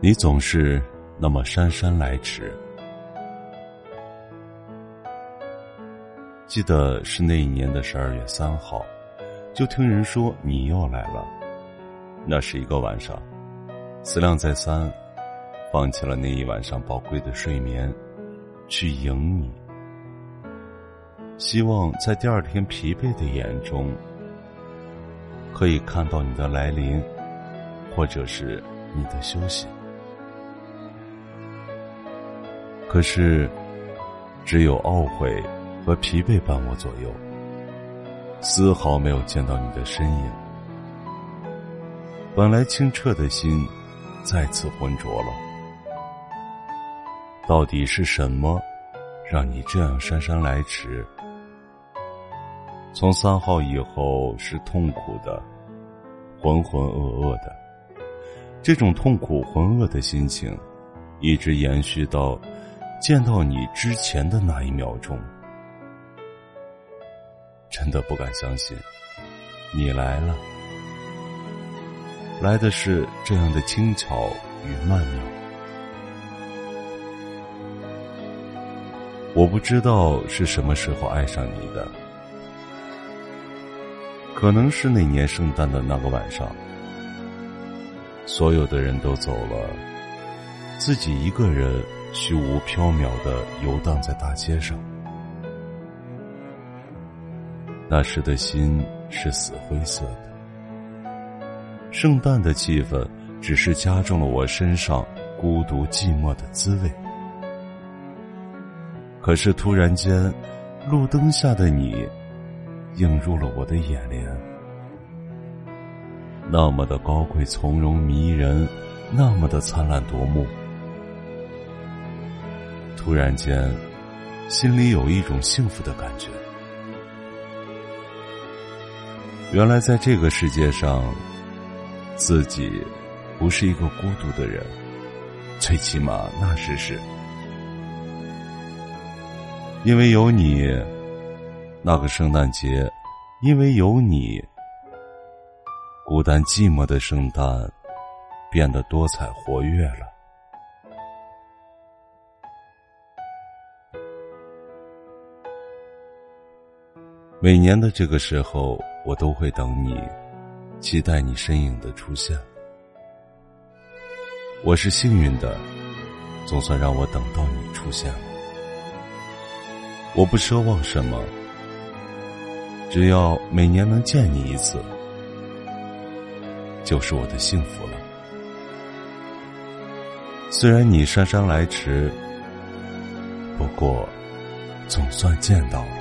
你总是那么姗姗来迟。记得是那一年的十二月三号，就听人说你又来了。那是一个晚上，思量再三，放弃了那一晚上宝贵的睡眠，去迎你。希望在第二天疲惫的眼中，可以看到你的来临，或者是你的休息。可是，只有懊悔和疲惫伴我左右，丝毫没有见到你的身影。本来清澈的心，再次浑浊了。到底是什么，让你这样姗姗来迟？从三号以后是痛苦的，浑浑噩噩的。这种痛苦浑噩的心情，一直延续到。见到你之前的那一秒钟，真的不敢相信，你来了，来的是这样的轻巧与曼妙。我不知道是什么时候爱上你的，可能是那年圣诞的那个晚上，所有的人都走了，自己一个人。虚无缥缈的游荡在大街上，那时的心是死灰色的。圣诞的气氛只是加重了我身上孤独寂寞的滋味。可是突然间，路灯下的你映入了我的眼帘，那么的高贵从容迷人，那么的灿烂夺目。突然间，心里有一种幸福的感觉。原来，在这个世界上，自己不是一个孤独的人，最起码那时是。因为有你，那个圣诞节，因为有你，孤单寂寞的圣诞变得多彩活跃了。每年的这个时候，我都会等你，期待你身影的出现。我是幸运的，总算让我等到你出现了。我不奢望什么，只要每年能见你一次，就是我的幸福了。虽然你姗姗来迟，不过总算见到了。